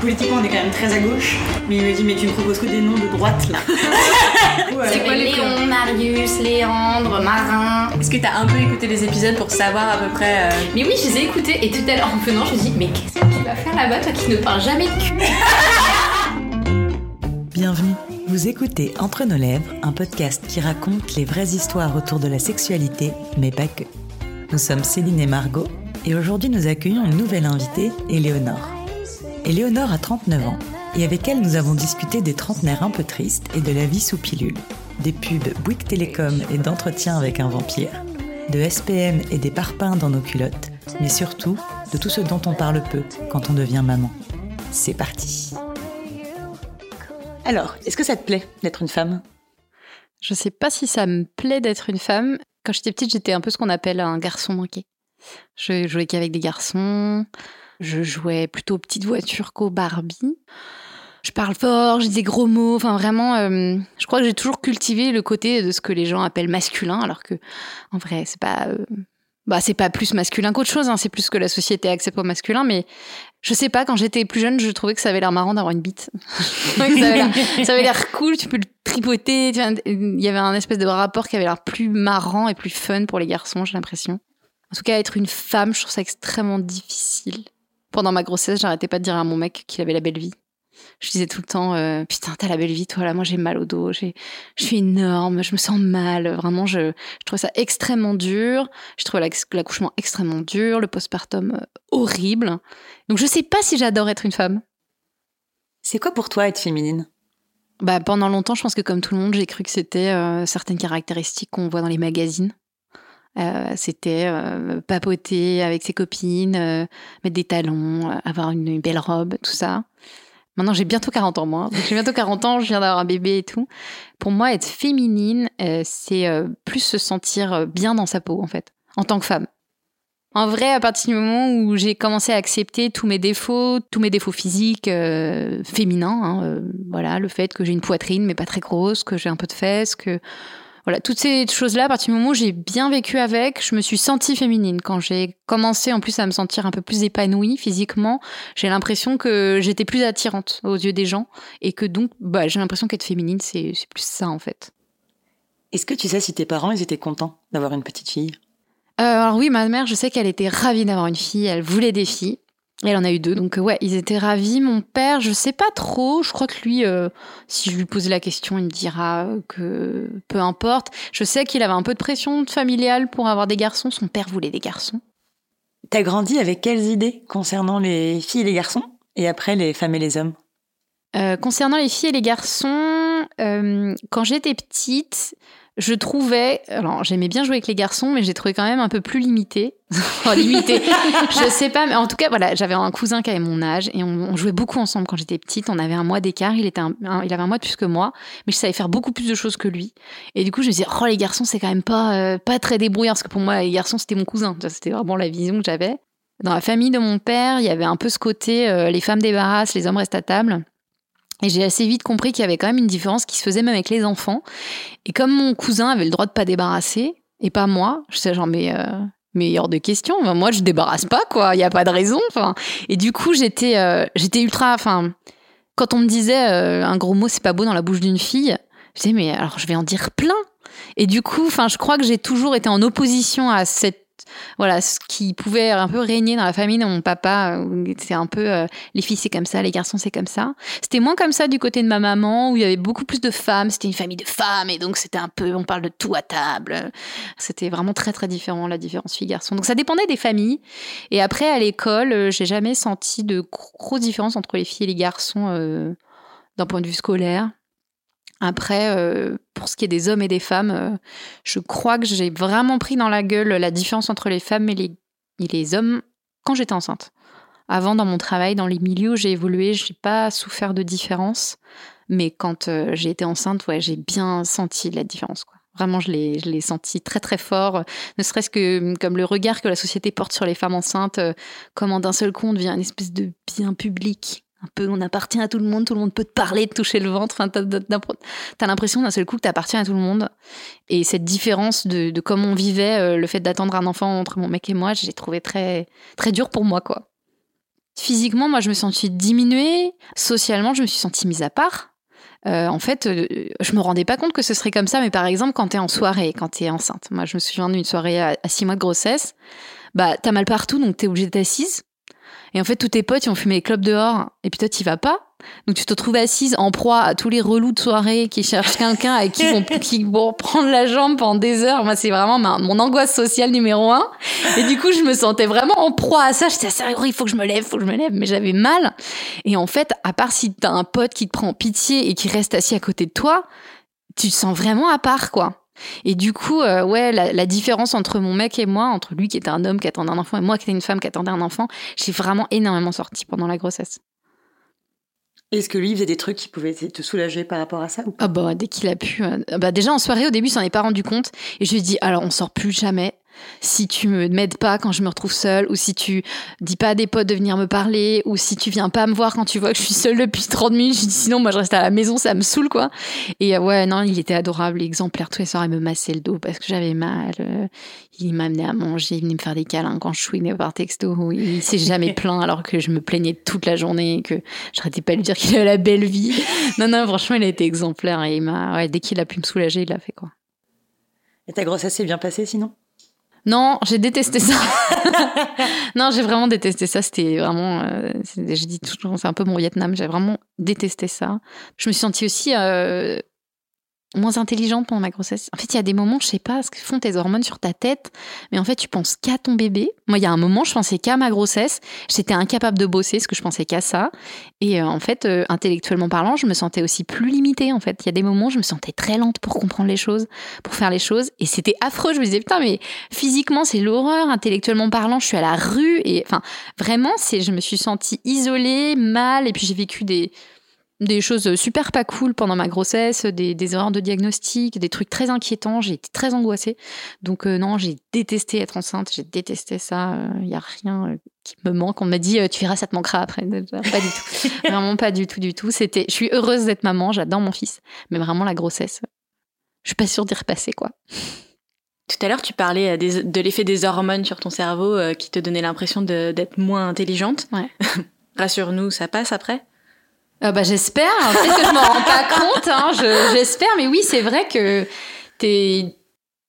politiquement on est quand même très à gauche, mais il me dit mais tu ne proposes que des noms de droite là. C'est quoi les Léon, Marius, Léandre, Marin. Est-ce que t'as un peu écouté les épisodes pour savoir à peu près euh, Mais oui, je les ai écoutés et tout à l'heure en venant, je me dis mais qu'est-ce que tu vas faire là-bas toi qui ne parles jamais de cul Bienvenue. Vous écoutez Entre nos lèvres, un podcast qui raconte les vraies histoires autour de la sexualité, mais pas que. Nous sommes Céline et Margot, et aujourd'hui nous accueillons une nouvelle invitée, Éléonore. Éléonore a 39 ans, et avec elle nous avons discuté des trentenaires un peu tristes et de la vie sous pilule, des pubs Bouygues Télécom et d'entretien avec un vampire, de SPM et des parpaings dans nos culottes, mais surtout de tout ce dont on parle peu quand on devient maman. C'est parti. Alors, est-ce que ça te plaît d'être une femme? Je sais pas si ça me plaît d'être une femme. Quand j'étais petite, j'étais un peu ce qu'on appelle un garçon manqué. Je jouais qu'avec des garçons. Je jouais plutôt aux petites voitures qu'aux Barbie. Je parle fort, j'ai des gros mots. Enfin, vraiment, euh, je crois que j'ai toujours cultivé le côté de ce que les gens appellent masculin, alors que, en vrai, c'est pas. euh, bah, c'est pas plus masculin qu'autre chose, hein, c'est plus que la société accepte au masculin, mais je sais pas, quand j'étais plus jeune, je trouvais que ça avait l'air marrant d'avoir une bite. ça avait l'air- cool, tu peux le tripoter. Il y avait un espèce de rapport qui avait l'air plus marrant et plus fun pour les garçons, j'ai l'impression. En tout cas, être une femme, je trouve ça extrêmement difficile. Pendant ma grossesse, j'arrêtais pas de dire à mon mec qu'il avait la belle vie. Je disais tout le temps, euh, putain, t'as la belle vie, toi là, moi j'ai mal au dos, j'ai, je suis énorme, je me sens mal. Vraiment, je, je trouvais ça extrêmement dur. Je trouvais l'ac- l'accouchement extrêmement dur, le postpartum euh, horrible. Donc je sais pas si j'adore être une femme. C'est quoi pour toi être féminine? Bah, pendant longtemps, je pense que comme tout le monde, j'ai cru que c'était euh, certaines caractéristiques qu'on voit dans les magazines. Euh, c'était euh, papoter avec ses copines, euh, mettre des talons, avoir une, belle robe, tout ça. Maintenant, j'ai bientôt 40 ans, moi. Donc, j'ai bientôt 40 ans, je viens d'avoir un bébé et tout. Pour moi, être féminine, c'est plus se sentir bien dans sa peau, en fait, en tant que femme. En vrai, à partir du moment où j'ai commencé à accepter tous mes défauts, tous mes défauts physiques féminins, hein, voilà, le fait que j'ai une poitrine mais pas très grosse, que j'ai un peu de fesses, que voilà, toutes ces choses-là, à partir du moment où j'ai bien vécu avec, je me suis sentie féminine. Quand j'ai commencé en plus à me sentir un peu plus épanouie physiquement, j'ai l'impression que j'étais plus attirante aux yeux des gens et que donc, bah, j'ai l'impression qu'être féminine, c'est plus ça en fait. Est-ce que tu sais si tes parents ils étaient contents d'avoir une petite fille? Euh, alors oui, ma mère, je sais qu'elle était ravie d'avoir une fille, elle voulait des filles. Elle en a eu deux, donc euh, ouais, ils étaient ravis. Mon père, je sais pas trop. Je crois que lui, euh, si je lui pose la question, il me dira que peu importe. Je sais qu'il avait un peu de pression familiale pour avoir des garçons. Son père voulait des garçons. T'as grandi avec quelles idées concernant les filles et les garçons Et après les femmes et les hommes? Euh, concernant les filles et les garçons, euh, quand j'étais petite, je trouvais, alors j'aimais bien jouer avec les garçons, mais j'ai trouvé quand même un peu plus limité. Limité, je sais pas, mais en tout cas, voilà, j'avais un cousin qui avait mon âge et on, jouait beaucoup ensemble quand j'étais petite. On avait un mois d'écart, il était, il avait un mois de plus que moi, mais je savais faire beaucoup plus de choses que lui. Et du coup, je me disais, oh les garçons, c'est quand même pas euh, pas très débrouillard, parce que pour moi, les garçons, c'était mon cousin. C'était vraiment la vision que j'avais. Dans la famille de mon père, il y avait un peu ce côté, euh, les femmes débarrassent, les hommes restent à table. Et j'ai assez vite compris qu'il y avait quand même une différence qui se faisait même avec les enfants. Et comme mon cousin avait le droit de pas débarrasser, et pas moi, je sais genre, mais, euh, mais hors de question, moi je débarrasse pas, quoi, il n'y a pas de raison. Et du coup, j'étais euh, j'étais ultra. Enfin, quand on me disait euh, un gros mot, c'est pas beau dans la bouche d'une fille, je disais, mais alors je vais en dire plein. Et du coup, enfin, je crois que j'ai toujours été en opposition à cette voilà, ce qui pouvait un peu régner dans la famille de mon papa, où c'est un peu euh, les filles c'est comme ça, les garçons c'est comme ça. C'était moins comme ça du côté de ma maman, où il y avait beaucoup plus de femmes, c'était une famille de femmes, et donc c'était un peu, on parle de tout à table. C'était vraiment très très différent la différence filles-garçons. Donc ça dépendait des familles. Et après à l'école, euh, j'ai jamais senti de grosses différences entre les filles et les garçons euh, d'un point de vue scolaire. Après, euh, pour ce qui est des hommes et des femmes, euh, je crois que j'ai vraiment pris dans la gueule la différence entre les femmes et les, hommes quand j'étais enceinte. Avant, dans mon travail, dans les milieux où j'ai évolué, j'ai pas souffert de différence. Mais quand euh, j'ai été enceinte, ouais, j'ai bien senti la différence. Vraiment, je l'ai, senti très très fort. Ne serait-ce que hum, comme le regard que la société porte sur les femmes enceintes, euh, comment d'un seul coup on devient une espèce de bien public. Un peu, on appartient à tout le monde, tout le monde peut te parler, te toucher le ventre. Enfin, t'as, l'impression d'un seul coup que t'appartiens à tout le monde. Et cette différence de, de comment on vivait, euh, le fait d'attendre un enfant entre mon mec et moi, j'ai trouvé très, très dur pour moi, quoi. physiquement, moi, je me suis sentie diminuée. Socialement, je me suis sentie mise à part. Euh, en fait, euh, je me rendais pas compte que ce serait comme ça. Mais par exemple, quand t'es en soirée, quand t'es enceinte, moi, je me souviens d'une soirée à, à six mois de grossesse. Bah, t'as mal partout, donc t'es obligée d'être assise. Et en fait, tous tes potes, ils ont fumé les clopes dehors. Et puis toi, t'y vas pas. Donc tu te trouves assise en proie à tous les relous de soirée qui cherchent quelqu'un avec qui vont, qui vont prendre la jambe pendant des heures. Moi, c'est vraiment ma- mon angoisse sociale numéro un. Et du coup, je me sentais vraiment en proie à ça. J'étais sérieux, il faut que je me lève, il faut que je me lève. Mais j'avais mal. Et en fait, à part si t'as un pote qui te prend en pitié et qui reste assis à côté de toi, tu te sens vraiment à part, quoi. Et du coup, euh, ouais, la, la différence entre mon mec et moi, entre lui qui était un homme qui attendait un enfant et moi qui était une femme qui attendait un enfant, j'ai vraiment énormément sorti pendant la grossesse. Est-ce que lui faisait des trucs qui pouvaient te soulager par rapport à ça ou pas? Ah bah dès qu'il a pu. euh, bah déjà en soirée au début, s'en est pas rendu compte et je lui ai dit alors on sort plus jamais. Si tu me m'aides pas quand je me retrouve seule, ou si tu dis pas à des potes de venir me parler, ou si tu viens pas me voir quand tu vois que je suis seule depuis 30 minutes, je dis sinon moi je reste à la maison, ça me saoule quoi. Et euh, ouais, non, il était adorable, exemplaire. Tous les soirs, il me massait le dos parce que j'avais mal. euh, il m'amenait à manger, il venait me faire des câlins quand je chouinais par texto. Il s'est jamais plaint alors que je me plaignais toute la journée et que j'arrêtais pas de lui dire qu'il avait la belle vie. Non, non, franchement, il a été exemplaire et il m'a, ouais, dès qu'il a pu me soulager, il l'a fait quoi. Et ta grossesse s'est bien passée sinon? Non, j'ai détesté ça. non, j'ai vraiment détesté ça. C'était vraiment, euh, je dis toujours, c'est un peu mon Vietnam. J'ai vraiment détesté ça. Je me suis sentie aussi euh, moins intelligente pendant ma grossesse. En fait, il y a des moments, je sais pas ce que font tes hormones sur ta tête, mais en fait, tu penses qu'à ton bébé. Moi, il y a un moment, je pensais qu'à ma grossesse. J'étais incapable de bosser, parce que je pensais qu'à ça. Et euh, en fait, euh, intellectuellement parlant, je me sentais aussi plus limitée. En fait, il y a des moments, je me sentais très lente pour comprendre les choses, pour faire les choses, et c'était affreux. Je me disais putain, mais physiquement, c'est l'horreur. Intellectuellement parlant, je suis à la rue, et enfin, vraiment, c'est, je me suis sentie isolée, mal, et puis j'ai vécu des des choses super pas cool pendant ma grossesse, des, des erreurs de diagnostic, des trucs très inquiétants. J'ai été très angoissée. Donc euh, non, j'ai détesté être enceinte, j'ai détesté ça. Il y a rien euh, qui me manque. On m'a dit, euh, tu verras, ça te manquera après. Pas du tout. vraiment pas du tout, du tout. C'était, je suis heureuse d'être maman, j'adore mon fils. Mais vraiment, la grossesse, je suis pas sûre d'y repasser, quoi. Tout à l'heure, tu parlais euh, des- de l'effet des hormones sur ton cerveau euh, qui te donnait l'impression d'être moins intelligente. Ouais. Rassure-nous, ça passe après? Ah bah j'espère. Peut-être que je m'en rends pas compte. Hein. Je- J'espère, mais oui, c'est vrai que tes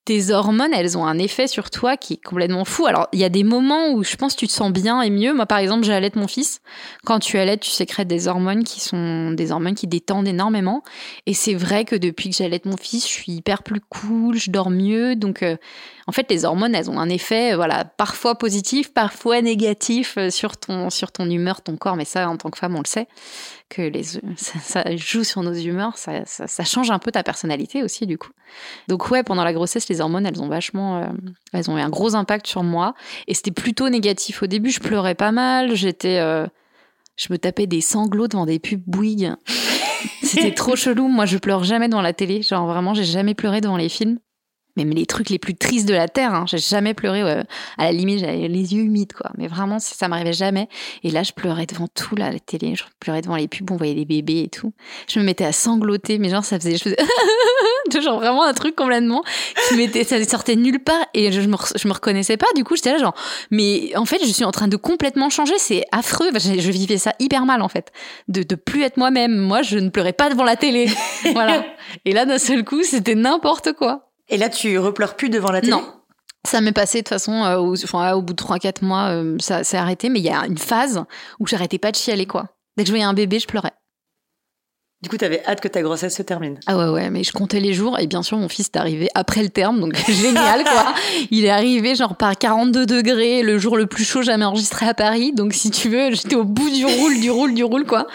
tes hormones, elles ont un effet sur toi qui est complètement fou. Alors, il y a des moments où je pense que tu te sens bien et mieux. Moi, par exemple, j'allaite mon fils. Quand tu allaites, tu sécrètes des hormones qui sont des hormones qui détendent énormément. Et c'est vrai que depuis que j'allaite mon fils, je suis hyper plus cool, je dors mieux. Donc, euh, en fait, les hormones, elles ont un effet, euh, voilà, parfois positif, parfois négatif euh, sur ton, sur ton humeur, ton corps. Mais ça, en tant que femme, on le sait que les, ça, ça joue sur nos humeurs, ça, change un peu ta personnalité aussi, du coup. Donc, ouais, pendant la grossesse, les hormones, elles ont vachement, euh, elles ont eu un gros impact sur moi. Et c'était plutôt négatif. Au début, je pleurais pas mal, j'étais, euh, je me tapais des sanglots devant des pubs Bouygues. C'était trop chelou. Moi, je pleure jamais devant la télé. Genre, vraiment, j'ai jamais pleuré devant les films. Même les trucs les plus tristes de la Terre, hein. j'ai jamais pleuré. À la limite, j'avais les yeux humides, quoi. Mais vraiment, ça, ça m'arrivait jamais. Et là, je pleurais devant tout, là, la télé. Je pleurais devant les pubs, on voyait des bébés et tout. Je me mettais à sangloter, mais genre, ça faisait, je faisais, genre vraiment un truc complètement qui m'était, ça sortait nulle part et je, je me, reconnaissais pas. Du coup, j'étais là, genre, mais en fait, je suis en train de complètement changer. C'est affreux. Je, je vivais ça hyper mal, en fait. De, de plus être moi-même. Moi, je ne pleurais pas devant la télé. voilà. Et là, d'un seul coup, c'était n'importe quoi. Et là, tu repleures plus devant la télé? Non. Ça m'est passé de toute façon, euh, au, enfin, au bout de 3-4 mois, euh, ça s'est arrêté, mais il y a une phase où j'arrêtais pas de chialer, quoi. Dès que je voyais un bébé, je pleurais. Du coup, t'avais hâte que ta grossesse se termine. Ah ouais, ouais, mais je comptais les jours, et bien sûr, mon fils est arrivé après le terme, donc génial, quoi. Il est arrivé, genre, par 42 degrés, le jour le plus chaud jamais enregistré à Paris, donc si tu veux, j'étais au bout du roule, du roule, du roule, quoi.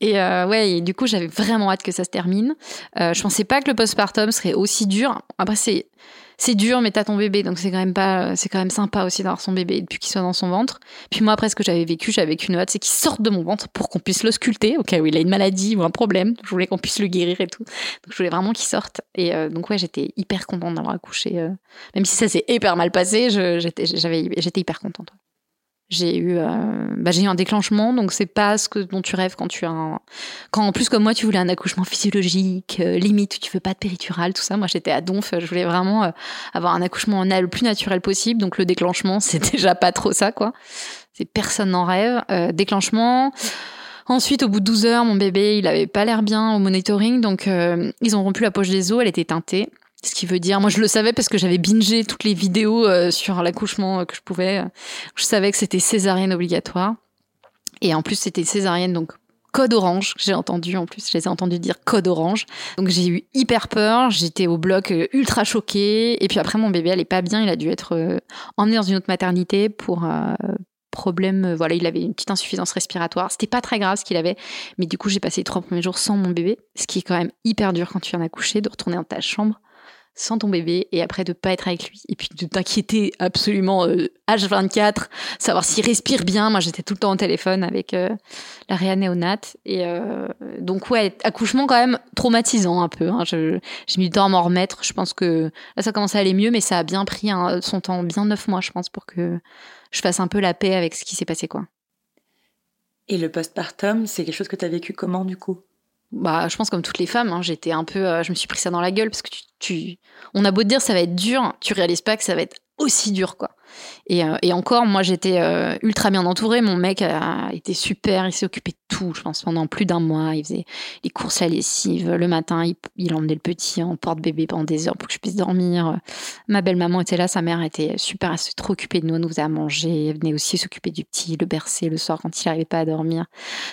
Et euh, ouais, et du coup, j'avais vraiment hâte que ça se termine. Euh, je pensais pas que le postpartum serait aussi dur. Après, c'est c'est dur, mais t'as ton bébé, donc c'est quand même pas, c'est quand même sympa aussi d'avoir son bébé depuis qu'il soit dans son ventre. Puis moi, après ce que j'avais vécu, j'avais qu'une hâte, c'est qu'il sorte de mon ventre pour qu'on puisse le sculpter, au cas où il a une maladie ou un problème. Je voulais qu'on puisse le guérir et tout. Donc je voulais vraiment qu'il sorte. Et euh, donc ouais, j'étais hyper contente d'avoir accouché, euh, même si ça s'est hyper mal passé. J'étais, j'avais, j'étais hyper contente. J'ai eu, euh, bah, j'ai eu un déclenchement, donc c'est pas ce que dont tu rêves quand tu as un... quand en plus comme moi tu voulais un accouchement physiologique, euh, limite tu veux pas de péridurale, tout ça. Moi j'étais à Donf, je voulais vraiment euh, avoir un accouchement en le plus naturel possible, donc le déclenchement c'est déjà pas trop ça quoi. C'est personne n'en rêve. déclenchement. Ensuite, au bout de 12 heures, mon bébé, il avait pas l'air bien au monitoring, donc ils ont rompu la poche des os, elle était teintée. Ce qui veut dire, moi je le savais parce que j'avais bingé toutes les vidéos euh, sur l'accouchement euh, que je pouvais. Je savais que c'était césarienne obligatoire. Et en plus c'était césarienne, donc code orange, j'ai entendu en plus, je les ai entendus dire code orange. Donc j'ai eu hyper peur, j'étais au bloc euh, ultra choquée. Et puis après mon bébé, est pas bien, il a dû être emmené dans une autre maternité pour problème, voilà, il avait une petite insuffisance respiratoire. C'était pas très grave ce qu'il avait, mais du coup j'ai passé les trois premiers jours sans mon bébé, ce qui est quand même hyper dur quand tu viens d'accoucher, de retourner dans ta chambre sans ton bébé et après de pas être avec lui et puis de t'inquiéter absolument H24 euh, savoir s'il respire bien. Moi j'étais tout le temps au téléphone avec euh, la réa néonate et euh, donc ouais accouchement quand même traumatisant un peu hein. j'ai mis du temps à m'en remettre. Je pense que là ça commence à aller mieux mais ça a bien pris son temps bien neuf mois je pense pour que je fasse un peu la paix avec ce qui s'est passé quoi. Et le postpartum c'est quelque chose que tu as vécu comment du coup? Bah, je pense comme toutes les femmes, hein, j'étais un peu, je me suis pris ça dans la gueule parce que tu, tu, on a beau te dire ça va être dur, tu réalises pas que ça va être aussi dur quoi. Et, euh, et encore, moi j'étais euh, ultra bien entourée. Mon mec a été super, il s'est occupé de tout, je pense, pendant plus d'un mois. Il faisait les courses, la lessive. Le matin, il, il emmenait le petit en porte-bébé pendant des heures pour que je puisse dormir. Ma belle-maman était là, sa mère était super, elle s'est trop occupée de nous, elle nous faisait à manger. Elle venait aussi s'occuper du petit, le bercer le soir quand il n'arrivait pas à dormir.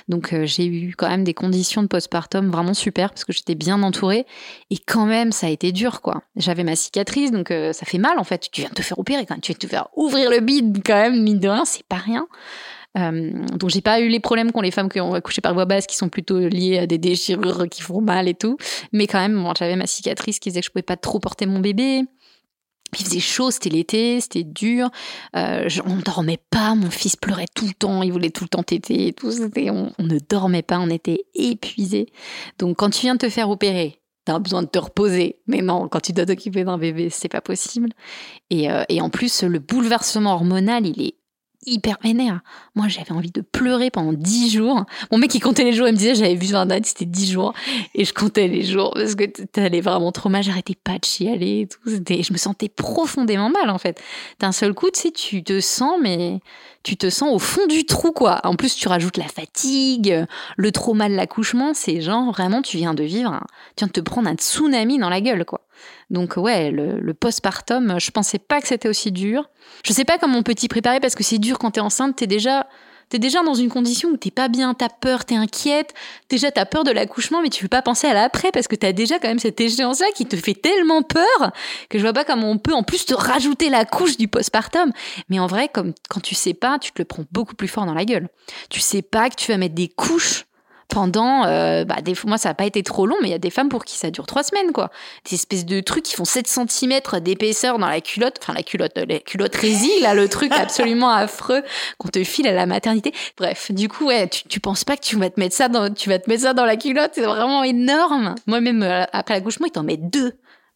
Donc euh, j'ai eu quand même des conditions de postpartum vraiment super parce que j'étais bien entourée. Et quand même, ça a été dur quoi. J'avais ma cicatrice, donc ça fait mal en fait. Tu viens de te faire opérer quand tu viens de te faire ouvrir le bide quand même, mine de rien, c'est pas rien. Euh, donc j'ai pas eu les problèmes qu'ont les femmes qui ont accouché par voie basse, qui sont plutôt liées à des déchirures qui font mal et tout. Mais quand même, j'avais ma cicatrice qui disait que je pouvais pas trop porter mon bébé. Il faisait chaud, c'était l'été, c'était dur. Euh, on ne dormait pas, mon fils pleurait tout le temps, il voulait tout le temps téter et tout. On, on ne dormait pas, on était épuisés. Donc quand tu viens de te faire opérer, t'as besoin de te reposer. Mais non, quand tu dois t'occuper d'un bébé, c'est pas possible. Et, euh, et en plus, le bouleversement hormonal, il est hyper vénère. Moi, j'avais envie de pleurer pendant dix jours. Mon mec, il comptait les jours. Il me disait, j'avais vu un date, c'était dix jours. Et je comptais les jours parce que t'allais vraiment trop mal. J'arrêtais pas de chialer et tout. Je me sentais profondément mal, en fait. D'un seul coup, tu sais, tu te sens, mais tu te sens au fond du trou, quoi. En plus, tu rajoutes la fatigue, le trauma de l'accouchement. C'est genre, vraiment, tu viens de vivre, tu viens de te prendre un tsunami dans la gueule, quoi. Donc ouais, le, postpartum, je pensais pas que c'était aussi dur. Je sais pas comment on peut t'y préparer parce que c'est dur quand t'es enceinte, t'es déjà t'es déjà dans une condition où t'es pas bien, t'as peur, t'es inquiète, déjà t'as peur de l'accouchement, mais tu veux pas penser à l'après parce que t'as déjà quand même cette échéance-là qui te fait tellement peur que je vois pas comment on peut en plus te rajouter la couche du postpartum. Mais en vrai, comme quand tu sais pas, tu te le prends beaucoup plus fort dans la gueule. Tu sais pas que tu vas mettre des couches pendant, euh, bah, des, moi ça n'a pas été trop long, mais il y a des femmes pour qui ça dure trois semaines, quoi. Des espèces de trucs qui font 7 cm d'épaisseur dans la culotte, enfin la culotte, la culotte résille, là, le truc absolument affreux qu'on te file à la maternité. Bref, du coup, ouais, tu, tu penses pas que tu vas te mettre ça dans, tu vas te mettre ça dans la culotte, c'est vraiment énorme. Moi-même, euh, après l'accouchement, ils t'en mettent deux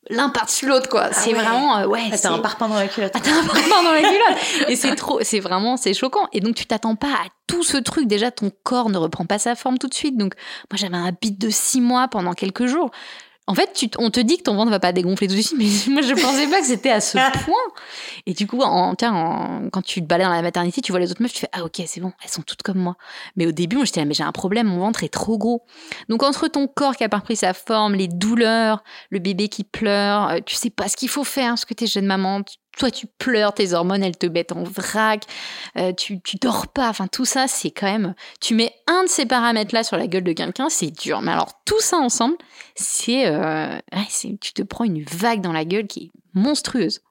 l'un par-dessus l'autre quoi. Ah c'est vraiment euh, ouais ah, t'as un parpaing dans la culotte. Ah, t'as un parpaing dans la culotte. Et c'est trop c'est vraiment c'est choquant. Et donc tu t'attends pas à tout ce truc. Déjà ton corps ne reprend pas sa forme tout de suite. Donc moi j'avais un bit de six mois pendant quelques jours en fait, tu, on te dit que ton ventre va pas dégonfler tout de suite, mais moi je pensais pas que c'était à ce point. Et du coup, en, tiens, quand tu te balades dans la maternité, tu vois les autres meufs, tu fais ah ok c'est bon, elles sont toutes comme moi. Mais au début, moi j'étais là mais j'ai un problème, mon ventre est trop gros. Donc entre ton corps qui a pas pris sa forme, les douleurs, le bébé qui pleure, euh, tu sais pas ce qu'il faut faire parce que t'es jeune maman, toi tu pleures, tes hormones elles te mettent en vrac, euh, tu, tu dors pas, enfin tout ça c'est quand même, tu mets un de ces paramètres là sur la gueule de quelqu'un, c'est dur. Mais alors tout ça ensemble, c'est, euh, tu te prends une vague dans la gueule qui est monstrueuse.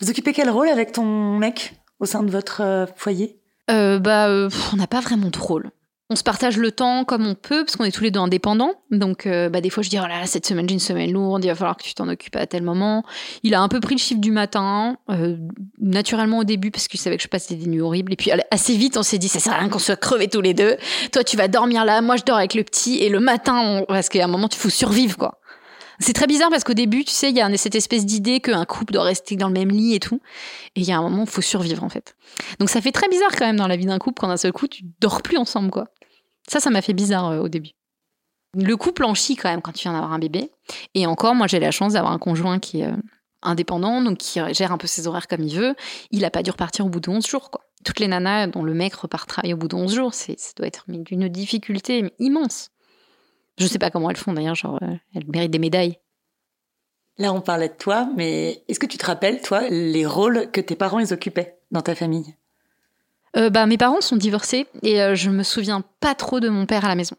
Vous occupez quel rôle avec ton mec au sein de votre euh, foyer? Bah, on n'a pas vraiment de rôle on se partage le temps comme on peut, parce qu'on est tous les deux indépendants. Donc, euh, bah, des fois, je dis, oh là là, cette semaine, j'ai une semaine lourde, il va falloir que tu t'en occupes à tel moment. Il a un peu pris le chiffre du matin, euh, naturellement au début, parce qu'il savait que je passais des nuits horribles. Et puis, assez vite, on s'est dit, ça sert à rien qu'on soit crevés tous les deux. Toi, tu vas dormir là, moi, je dors avec le petit, et le matin, parce qu'à un moment, il faut survivre, quoi. C'est très bizarre parce qu'au début, tu sais, il y a cette espèce d'idée qu'un couple doit rester dans le même lit et tout. Et il y a un moment, il faut survivre en fait. Donc ça fait très bizarre quand même dans la vie d'un couple quand d'un seul coup, tu dors plus ensemble quoi. Ça, ça m'a fait bizarre euh, au début. Le couple en chie quand même quand tu viens d'avoir un bébé. Et encore, moi j'ai la chance d'avoir un conjoint qui est euh, indépendant, donc qui gère un peu ses horaires comme il veut. Il a pas dû repartir au bout de 11 jours. Toutes les nanas dont le mec repart travailler au bout de 11 jours, ça doit être d'une difficulté immense. Je sais pas comment elles font d'ailleurs, genre euh, elles méritent des médailles. Là, on parlait de toi, mais est-ce que tu te rappelles, toi, les rôles que tes parents occupaient dans ta famille? Euh, bah, Mes parents sont divorcés et euh, je me souviens pas trop de mon père à la maison.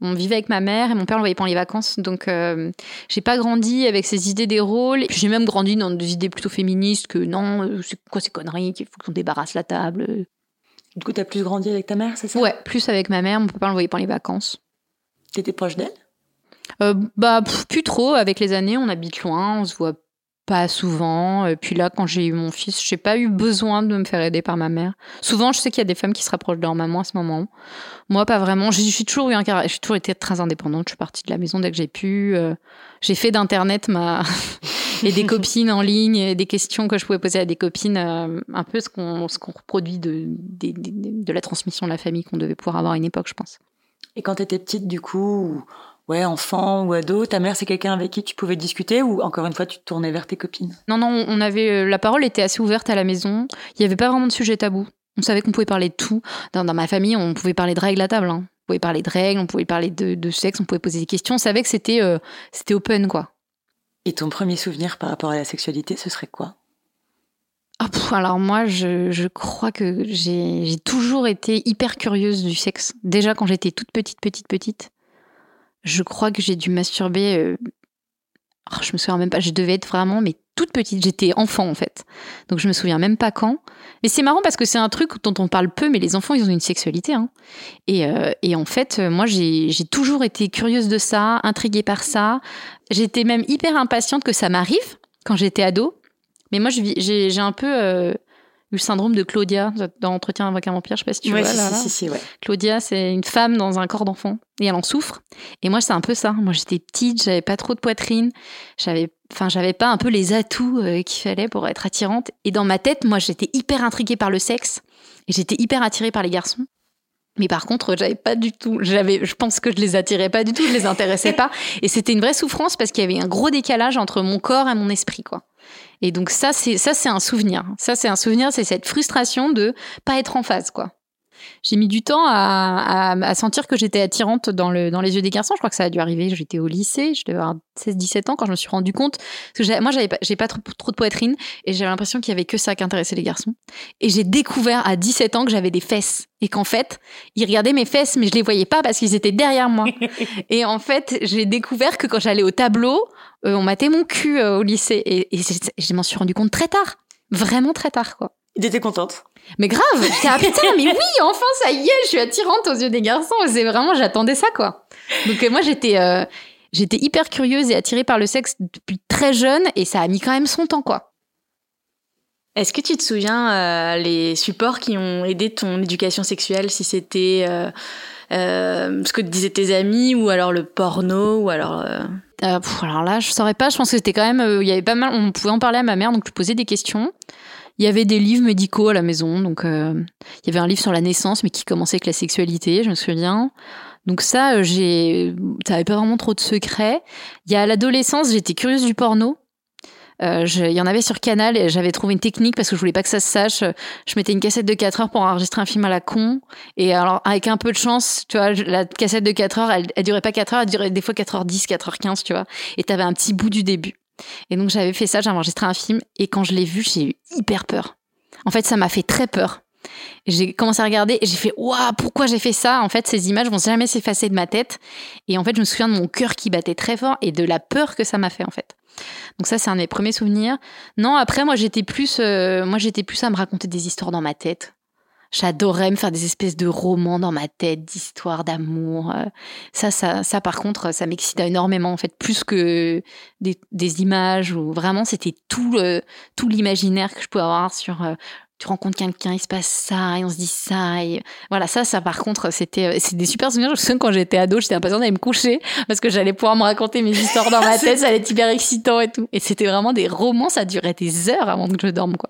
On vivait avec ma mère et mon père le voyait pendant les vacances, donc euh, j'ai pas grandi avec ces idées des rôles. J'ai même grandi dans des idées plutôt féministes que non, euh, c'est quoi ces conneries, qu'il faut qu'on débarrasse la table. Du coup, t'as plus grandi avec ta mère, c'est ça? Ouais, plus avec ma mère. Mon papa le voyait pendant les vacances. T'étais proche d'elle? Euh, Bah, pff, plus trop. Avec les années, on habite loin, on se voit pas souvent. Et puis là, quand j'ai eu mon fils, j'ai pas eu besoin de me faire aider par ma mère. Souvent, je sais qu'il y a des femmes qui se rapprochent de leur maman à ce moment. Moi, pas vraiment. J'ai toujours eu un caractère. J'ai toujours été très indépendante. Je suis partie de la maison dès que j'ai pu. Euh, j'ai fait d'internet ma et des copines en ligne, et des questions que je pouvais poser à des copines, euh, un peu ce qu'on ce qu'on reproduit de, des- des- de la transmission de la famille qu'on devait pouvoir avoir à une époque, je pense. Et quand t'étais petite, du coup, ou- ouais, enfant ou ado, ta mère, c'est quelqu'un avec qui tu pouvais discuter ou encore une fois, tu te tournais vers tes copines? Non, non, on avait euh, la parole était assez ouverte à la maison. Il n'y avait pas vraiment de sujet tabou. On savait qu'on pouvait parler de tout. Dans, dans ma famille, on pouvait parler de règles à table. hein. On pouvait parler de règles, on pouvait parler de, de sexe, on pouvait poser des questions. On savait que c'était euh, c'était open, quoi. Et ton premier souvenir par rapport à la sexualité, ce serait quoi? Ah, pff, alors moi, je, je crois que j'ai j'ai toujours été hyper curieuse du sexe. Déjà quand j'étais toute petite, petite, petite, je crois que j'ai dû masturber. euh, oh, je me souviens même pas. Je devais être vraiment, mais toute petite. J'étais enfant en fait, donc je me souviens même pas quand. Mais c'est marrant parce que c'est un truc dont on parle peu, mais les enfants ils ont une sexualité. Hein. Et, euh, en fait, euh, moi j'ai toujours été curieuse de ça, intriguée par ça. J'étais même hyper impatiente que ça m'arrive quand j'étais ado. Mais moi, j'ai un peu eu le syndrome de Claudia dans Entretien avec un vampire. Je sais pas si tu Ouais, vois. si, là, si, là. si, si, ouais. Claudia, c'est une femme dans un corps d'enfant et elle en souffre. Et moi, c'est un peu ça. Moi, j'étais petite, j'avais pas trop de poitrine, j'avais, enfin, j'avais pas un peu les atouts euh, qu'il fallait pour être attirante. Et dans ma tête, moi, j'étais hyper intriguée par le sexe et j'étais hyper attirée par les garçons. Mais par contre, j'avais pas du tout, j'avais, je pense que je les attirais pas du tout, je les intéressais pas. Et c'était une vraie souffrance parce qu'il y avait un gros décalage entre mon corps et mon esprit, quoi. Et donc ça, c'est ça, c'est un souvenir. Ça, c'est un souvenir, c'est cette frustration de pas être en phase, quoi. J'ai mis du temps à, à- à sentir que j'étais attirante dans, le, dans les yeux des garçons. Je crois que ça a dû arriver. J'étais au lycée, je devais avoir 16-17 ans quand je me suis rendu compte. Parce que moi, j'avais pas, j'ai pas trop, trop de poitrine et j'avais l'impression qu'il y avait que ça qui intéressait les garçons. Et j'ai découvert à 17 ans que j'avais des fesses et qu'en fait, ils regardaient mes fesses, mais je les voyais pas parce qu'ils étaient derrière moi. et en fait, j'ai découvert que quand j'allais au tableau, euh, on matait mon cul euh, au lycée et, et je m'en suis rendu compte très tard. Vraiment très tard, quoi. Et t'étais contente Mais grave, ah putain, mais oui, enfin ça y est, je suis attirante aux yeux des garçons. C'est vraiment, j'attendais ça quoi. Donc euh, moi j'étais, euh, j'étais hyper curieuse et attirée par le sexe depuis très jeune et ça a mis quand même son temps quoi. Est-ce que tu te souviens euh, les supports qui ont aidé ton éducation sexuelle, si c'était euh, ce que te disaient tes amis ou alors le porno ou alors pff, alors là, je saurais pas. Je pense que c'était quand même, il y avait pas mal. On pouvait en parler à ma mère, donc je posais des questions. Il y avait des livres médicaux à la maison, donc euh, il y avait un livre sur la naissance, mais qui commençait avec la sexualité, je me souviens. Donc ça, euh, j'ai, ça avait pas vraiment trop de secrets. Il y a l'adolescence, j'étais curieuse du porno. Euh, il y en avait sur Canal et j'avais trouvé une technique parce que je voulais pas que ça se sache. Je mettais une cassette de 4 heures pour enregistrer un film à la con. Et alors, avec un peu de chance, tu vois, la cassette de 4 heures, elle, elle durait pas 4 heures, elle durait des fois 4h10, 4h15, tu vois. Et t'avais un petit bout du début. Et donc, j'avais fait ça, j'avais enregistré un film. Et quand je l'ai vu, j'ai eu hyper peur. En fait, ça m'a fait très peur. J'ai commencé à regarder et j'ai fait waouh pourquoi j'ai fait ça? En fait ces images vont jamais s'effacer de ma tête et en fait je me souviens de mon cœur qui battait très fort et de la peur que ça m'a fait en fait donc ça c'est un des premiers souvenirs non après moi j'étais plus euh, moi j'étais plus à me raconter des histoires dans ma tête J'adorais me faire des espèces de romans dans ma tête, d'histoires d'amour. euh. Ça, ça, ça, par contre, ça m'excitait énormément, en fait, plus que des, des images ou vraiment, c'était tout, le- tout l'imaginaire que je pouvais avoir sur, euh, tu rencontres quelqu'un, il se passe ça, et on se dit ça. Et voilà, ça, ça par contre, c'était c'est des super souvenirs. Je me souviens quand j'étais ado, j'étais impatiente d'aller me coucher parce que j'allais pouvoir me raconter mes histoires dans ma tête, ça allait être hyper excitant et tout. Et c'était vraiment des romans, ça durait des heures avant que je dorme, quoi.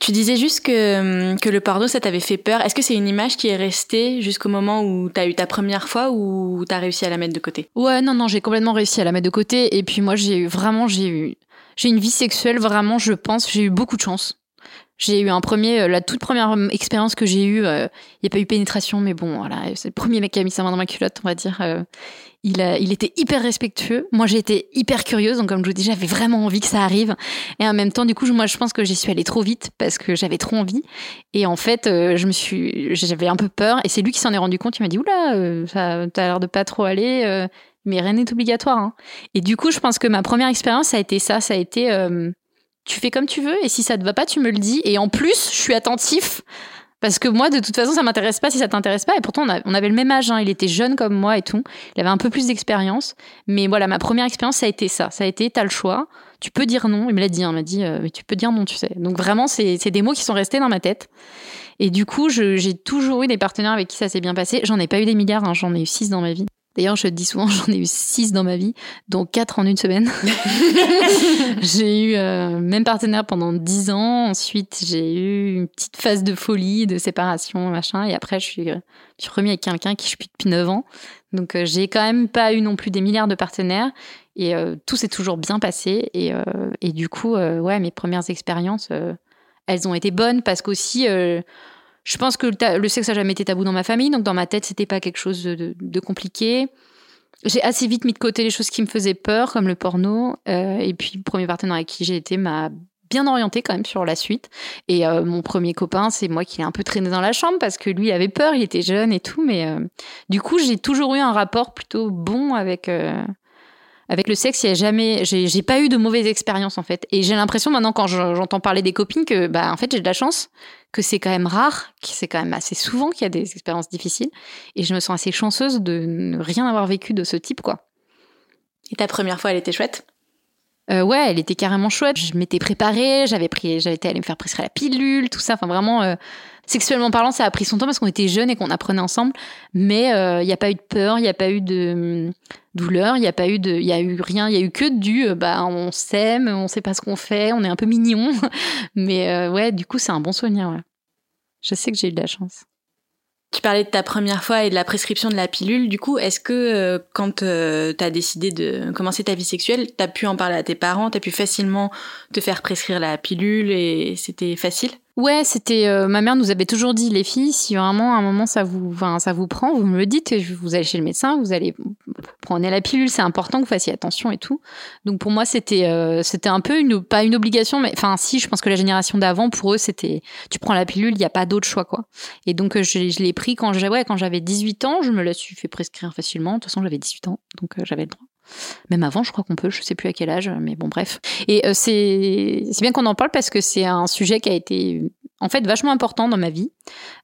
Tu disais juste que, que le porno, ça t'avait fait peur. Est-ce que c'est une image qui est restée jusqu'au moment où t'as eu ta première fois ou t'as réussi à la mettre de côté? Ouais, non, non, j'ai complètement réussi à la mettre de côté. Et puis moi, j'ai eu vraiment, j'ai eu, j'ai une vie sexuelle vraiment, je pense, j'ai eu beaucoup de chance. J'ai eu un premier, euh, la toute première euh, expérience que j'ai eue, il euh, n'y a pas eu pénétration, mais bon, voilà, c'est le premier mec qui a mis sa main dans ma culotte, on va dire. il, il était hyper respectueux. Moi, j'ai été hyper curieuse, donc comme je vous dis, j'avais vraiment envie que ça arrive. Et en même temps, du coup, moi, je pense que j'y suis allée trop vite parce que j'avais trop envie. Et en fait, je me suis, j'avais un peu peur. Et c'est lui qui s'en est rendu compte. Il m'a dit, oula, ça, t'as l'air de pas trop aller. mais rien n'est obligatoire. Hein. Et du coup, je pense que ma première expérience, ça a été ça. Ça a été tu fais comme tu veux et si ça te va pas, tu me le dis. Et en plus, je suis attentif parce que moi, de toute façon, ça m'intéresse pas si ça t'intéresse pas. Et pourtant, on, avait le même âge. Hein. Il était jeune comme moi et tout. Il avait un peu plus d'expérience. Mais voilà, ma première expérience, ça a été ça. Ça a été, t'as le choix. Tu peux dire non. Il me l'a dit. Hein. Il m'a dit, euh, mais tu peux dire non, tu sais. Donc vraiment, c'est des mots qui sont restés dans ma tête. Et du coup, j'ai toujours eu des partenaires avec qui ça s'est bien passé. J'en ai pas eu des milliards. Hein. J'en ai eu six dans ma vie. D'ailleurs, je te dis souvent, j'en ai eu six dans ma vie, dont quatre en une semaine. j'ai eu euh, même partenaire pendant dix ans. Ensuite, j'ai eu une petite phase de folie, de séparation, machin. Et après, je suis, je suis remis avec quelqu'un qui je suis depuis neuf ans. Donc, euh, j'ai quand même pas eu non plus des milliards de partenaires. Et euh, tout s'est toujours bien passé. Et, et du coup, ouais, mes premières expériences, elles ont été bonnes parce qu'aussi je pense que le, sexe a jamais été tabou dans ma famille, donc dans ma tête, c'était pas quelque chose de, compliqué. J'ai assez vite mis de côté les choses qui me faisaient peur, comme le porno. Euh, et puis, le premier partenaire avec qui j'ai été m'a bien orienté quand même sur la suite. Et euh, mon premier copain, c'est moi qui l'ai un peu traîné dans la chambre parce que lui avait peur, il était jeune et tout. Mais euh, du coup, j'ai toujours eu un rapport plutôt bon avec avec le sexe, il y a jamais, j'ai pas eu de mauvaise expérience en fait. Et j'ai l'impression maintenant quand j'entends parler des copines que, bah, en fait, j'ai de la chance, que c'est quand même rare, que c'est quand même assez souvent qu'il y a des expériences difficiles. Et je me sens assez chanceuse de ne rien avoir vécu de ce type, quoi. Et ta première fois, elle était chouette? Euh, ouais, elle était carrément chouette. Je m'étais préparée, j'avais pris, j'avais été allée me faire prescrire la pilule, tout ça. Enfin, vraiment, euh, sexuellement parlant, ça a pris son temps parce qu'on était jeunes et qu'on apprenait ensemble. Mais il euh, n'y a pas eu de peur, il n'y a pas eu de hum, douleur, il n'y a pas eu de, il y a eu rien, il y a eu que du, euh, bah on s'aime, on sait pas ce qu'on fait, on est un peu mignon. mais euh, ouais, du coup c'est un bon souvenir. Ouais. Je sais que j'ai eu de la chance. Tu parlais de ta première fois et de la prescription de la pilule. Du coup, est-ce que quand tu as décidé de commencer ta vie sexuelle, tu as pu en parler à tes parents, tu as pu facilement te faire prescrire la pilule et c'était facile? Ouais, c'était euh, ma mère nous avait toujours dit les filles, si vraiment à un moment ça vous, ça vous prend, vous me le dites, vous allez chez le médecin, vous allez prendre la pilule, c'est important que vous fassiez attention et tout. Donc pour moi c'était euh, c'était un peu une pas une obligation, mais enfin si, je pense que la génération d'avant pour eux c'était tu prends la pilule, il n'y a pas d'autre choix quoi. Et donc euh, je, l'ai pris quand j'avais quand j'avais 18 ans, je me l'ai su fait prescrire facilement. De toute façon j'avais 18 ans, donc j'avais le droit. Même avant, je crois qu'on peut, je sais plus à quel âge, mais bon, bref. Et euh, c'est bien qu'on en parle parce que c'est un sujet qui a été en fait vachement important dans ma vie,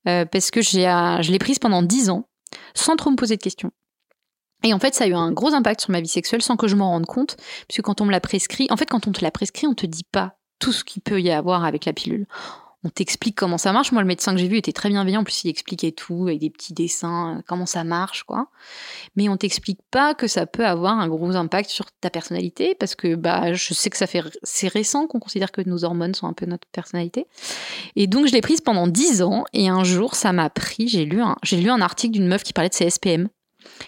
euh, parce que j'ai, euh, je l'ai prise pendant 10 ans, sans trop me poser de questions. Et en fait, ça a eu un gros impact sur ma vie sexuelle sans que je m'en rende compte, puisque quand on me l'a prescrit, en fait, quand on te l'a prescrit, on te dit pas tout ce qu'il peut y avoir avec la pilule on t'explique comment ça marche. Moi, le médecin que j'ai vu était très bienveillant. En plus, il expliquait tout avec des petits dessins, euh, comment ça marche, quoi. Mais on t'explique pas que ça peut avoir un gros impact sur ta personnalité parce que, bah, je sais que ça fait, c'est récent qu'on considère que nos hormones sont un peu notre personnalité. Et donc, je l'ai prise pendant dix ans et un jour, ça m'a pris. J'ai lu un, j'ai lu un article d'une meuf qui parlait de ses SPM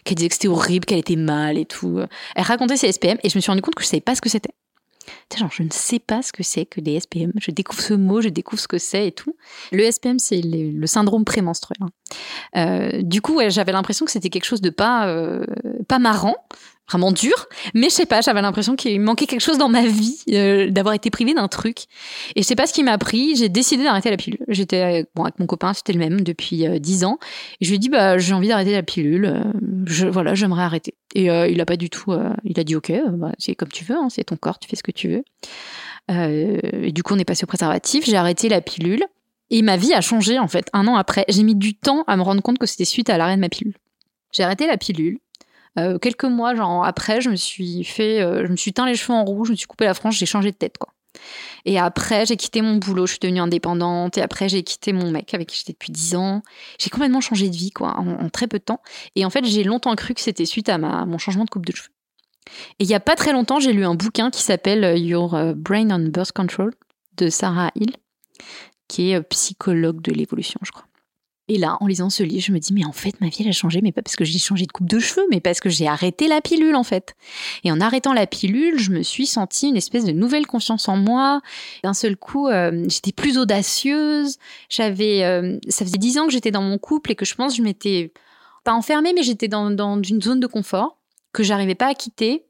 qui disait que c'était horrible, qu'elle était mal et tout. Elle racontait ses SPM et je me suis rendu compte que je savais pas ce que c'était je ne sais pas ce que c'est que des SPM. Je découvre ce mot, je découvre ce que c'est et tout. Le SPM, c'est le, syndrome prémenstruel. Hein. Euh, du coup, j'avais l'impression que c'était quelque chose de pas, euh, pas marrant, vraiment dur. Mais je sais pas, j'avais l'impression qu'il manquait quelque chose dans ma vie, euh, d'avoir été privée d'un truc. Et je sais pas ce qui m'a pris. J'ai décidé d'arrêter la pilule. J'étais bon avec mon copain, c'était le même depuis euh, dix ans. Et je lui ai dit bah j'ai envie d'arrêter la pilule. Euh, je, voilà, j'aimerais arrêter. Et il a pas du tout. il a dit ok, bah, c'est comme tu veux, hein, c'est ton corps, tu fais ce que tu veux. et du coup, on est passé au préservatif. J'ai arrêté la pilule. Et ma vie a changé en fait. Un an après, j'ai mis du temps à me rendre compte que c'était suite à l'arrêt de ma pilule. J'ai arrêté la pilule. Quelques mois genre après, je me suis fait, je me suis teint les cheveux en rouge, je me suis coupé la frange, j'ai changé de tête quoi. Et après, j'ai quitté mon boulot, je suis devenue indépendante. Et après, j'ai quitté mon mec avec qui j'étais depuis 10 ans. J'ai complètement changé de vie, quoi, en, très peu de temps. Et en fait, j'ai longtemps cru que c'était suite à mon changement de coupe de cheveux. Et il y a pas très longtemps, j'ai lu un bouquin qui s'appelle euh, Your euh, Brain on Birth Control de Sarah Hill, qui est euh, psychologue de l'évolution, je crois. Et là, en lisant ce livre, je me dis, mais en fait, ma vie, elle a changé, mais pas parce que j'ai changé de coupe de cheveux, mais parce que j'ai arrêté la pilule, en fait. Et en arrêtant la pilule, je me suis sentie une espèce de nouvelle confiance en moi. D'un seul coup, euh, j'étais plus audacieuse. J'avais, euh, ça faisait dix ans que j'étais dans mon couple et que je pense que je m'étais pas enfermée, mais j'étais dans, une zone de confort que j'arrivais pas à quitter.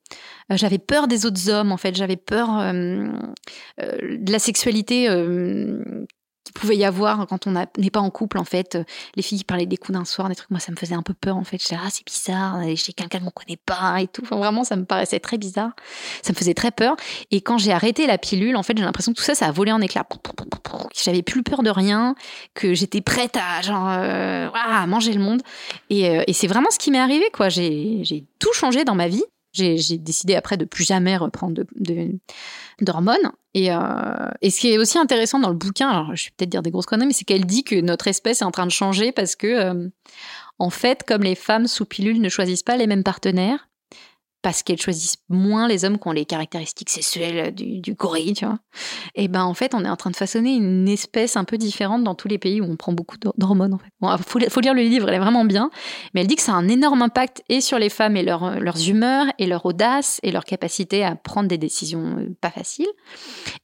Euh, j'avais peur des autres hommes, en fait. J'avais peur de la sexualité pouvait y avoir quand on n'est pas en couple, en fait. Euh, les filles qui parlaient des coups d'un soir, des trucs, moi, ça me faisait un peu peur, en fait. Je disais, ah, c'est bizarre, chez quelqu'un qu'on connaît pas et tout. vraiment, ça me paraissait très bizarre. Ça me faisait très peur. Et quand j'ai arrêté la pilule, en fait, j'ai l'impression que tout ça, ça a volé en éclats. J'avais plus peur de rien, que j'étais prête à, genre, euh, manger le monde. Euh, et c'est vraiment ce qui m'est arrivé, quoi. J'ai tout changé dans ma vie. J'ai décidé après de plus jamais reprendre d'hormones. De, et, euh, et, ce qui est aussi intéressant dans le bouquin, alors je vais peut-être dire des grosses conneries, mais c'est qu'elle dit que notre espèce est en train de changer parce que, euh, en fait, comme les femmes sous pilule ne choisissent pas les mêmes partenaires, parce qu'elles choisissent moins les hommes qui ont les caractéristiques sexuelles du, du gorille, tu vois. Et ben en fait, on est en train de façonner une espèce un peu différente dans tous les pays où on prend beaucoup d'hormones. En. Bon, faut, lire le livre, elle est vraiment bien, mais elle dit que ça a un énorme impact et sur les femmes et leur, leurs humeurs et leur audace et leur capacité à prendre des décisions euh, pas faciles,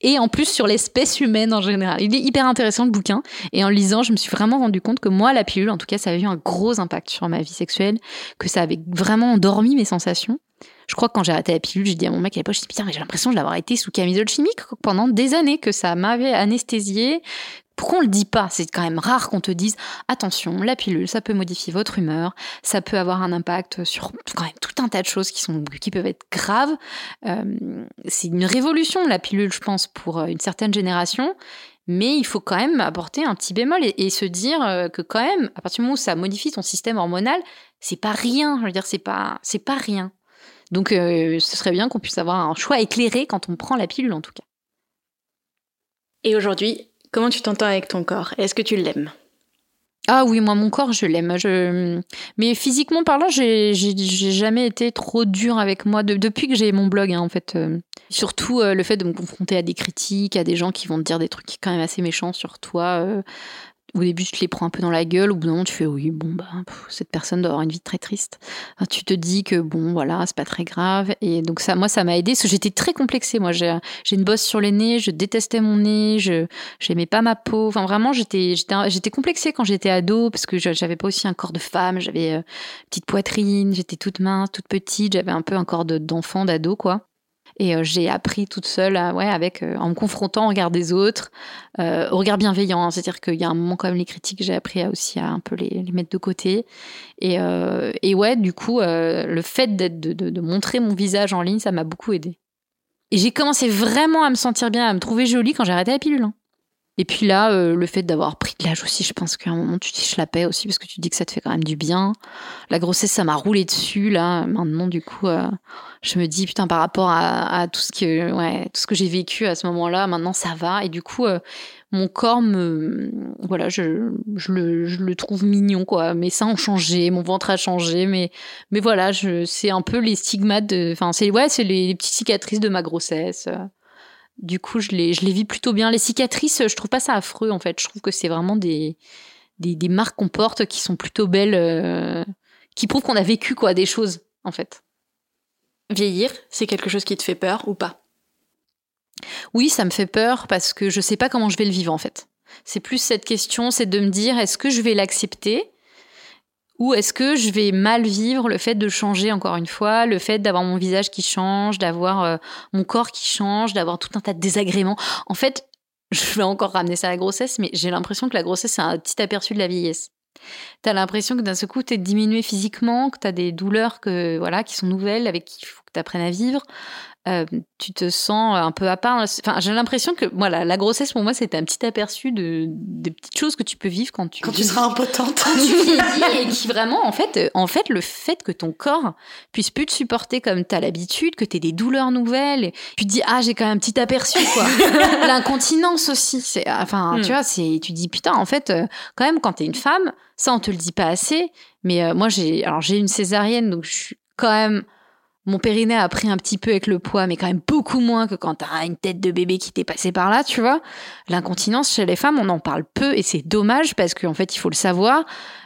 et en plus sur l'espèce humaine en général. Il est hyper intéressant le bouquin, et en lisant, je me suis vraiment rendu compte que moi, la pilule, en tout cas, ça avait eu un gros impact sur ma vie sexuelle, que ça avait vraiment endormi mes sensations. Je crois que quand j'ai arrêté la pilule, j'ai dit à mon mec à l'époque, je dit putain, mais j'ai l'impression de l'avoir été sous camisole chimique pendant des années, que ça m'avait anesthésié. Pourquoi on le dit pas? C'est quand même rare qu'on te dise attention, la pilule, ça peut modifier votre humeur, ça peut avoir un impact sur quand même tout un tas de choses qui sont qui peuvent être graves. Euh, c'est une révolution la pilule, je pense, pour euh, une certaine génération. Mais il faut quand même apporter un petit bémol et, se dire euh, que quand même, à partir du moment où ça modifie ton système hormonal, c'est pas rien. Je veux dire, c'est pas, c'est pas rien. Donc euh, ce serait bien qu'on puisse avoir un choix éclairé quand on prend la pilule en tout cas. Et aujourd'hui, comment tu t'entends avec ton corps? Est-ce que tu l'aimes? Ah oui, moi mon corps, je l'aime. Je... Mais physiquement parlant, j'ai jamais été trop dur avec moi depuis que j'ai mon blog, hein, en fait. Euh. surtout euh, le fait de me confronter à des critiques, à des gens qui vont te dire des trucs quand même assez méchants sur toi au début, tu les prends un peu dans la gueule. Au bout d'un moment, tu fais oui, bon, bah, cette personne doit avoir une vie très triste. tu te dis que bon, voilà, c'est pas très grave. Et donc, ça, moi, ça m'a aidé parce que j'étais très complexée. Moi, j'ai une bosse sur les nez, je détestais mon nez, je j'aimais pas ma peau. Enfin, vraiment, j'étais complexée quand j'étais ado parce que j'avais pas aussi un corps de femme. J'avais euh, petite poitrine, j'étais toute mince, toute petite. J'avais un peu un corps d'enfant, d'ado, quoi. Et euh, j'ai appris toute seule, ouais, avec, euh, en me confrontant au regard des autres, euh, au regard bienveillant. Hein. C'est-à-dire qu'il y a un moment, quand même, les critiques, j'ai appris à aussi à un peu les, mettre de côté. Et, et ouais, du coup, le fait de, de, de, montrer mon visage en ligne, ça m'a beaucoup aidé. Et j'ai commencé vraiment à me sentir bien, à me trouver jolie quand j'ai arrêté la pilule. Hein. Et puis là, euh, le fait d'avoir pris de l'âge aussi, je pense qu'à un moment, tu je la paix aussi parce que tu dis que ça te fait quand même du bien. La grossesse, ça m'a roulé dessus là. Maintenant, du coup, euh, je me dis putain par rapport à, tout ce que, ouais, tout ce que j'ai vécu à ce moment-là, maintenant ça va. Et du coup, euh, mon corps me, voilà, je, je, le, je, le, trouve mignon quoi. Mes seins ont changé, mon ventre a changé, mais, mais voilà, c'est un peu les stigmates. Enfin, c'est ouais, les, les, petites cicatrices de ma grossesse. Du coup, je les, je les vis plutôt bien. Les cicatrices, je trouve pas ça affreux en fait. Je trouve que c'est vraiment des, des, marques qu'on porte qui sont plutôt belles, euh, qui prouvent qu'on a vécu quoi, des choses en fait. Vieillir, c'est quelque chose qui te fait peur ou pas? Oui, ça me fait peur parce que je sais pas comment je vais le vivre en fait. C'est plus cette question, c'est de me dire est-ce que je vais l'accepter ou est-ce que je vais mal vivre le fait de changer encore une fois, le fait d'avoir mon visage qui change, d'avoir euh, mon corps qui change, d'avoir tout un tas de désagréments? En fait, je vais encore ramener ça à la grossesse, mais j'ai l'impression que la grossesse, c'est un petit aperçu de la vieillesse. T'as l'impression que d'un seul coup, t'es diminué physiquement, que t'as des douleurs que, voilà, qui sont nouvelles, avec qui il faut que t'apprennes à vivre. Euh, tu te sens un peu à part. Enfin, j'ai l'impression que voilà, la grossesse pour moi c'était un petit aperçu de des petites choses que tu peux vivre quand tu quand tu seras impotente. Quand tu vieillis et qui vraiment en fait euh, en fait le fait que ton corps puisse plus te supporter comme tu as l'habitude, que tu aies des douleurs nouvelles, et tu te dis ah j'ai quand même un petit aperçu quoi. L'incontinence aussi, c'est enfin Hmm. tu vois c'est tu dis putain en fait euh, quand même quand t'es une femme ça on te le dit pas assez mais euh, moi j'ai alors j'ai une césarienne donc je suis quand même mon périnée a pris un petit peu avec le poids, mais quand même beaucoup moins que quand t'as une tête de bébé qui t'est passé par là, tu vois. L'incontinence chez les femmes, on en parle peu et c'est dommage parce qu'en fait, il faut le savoir.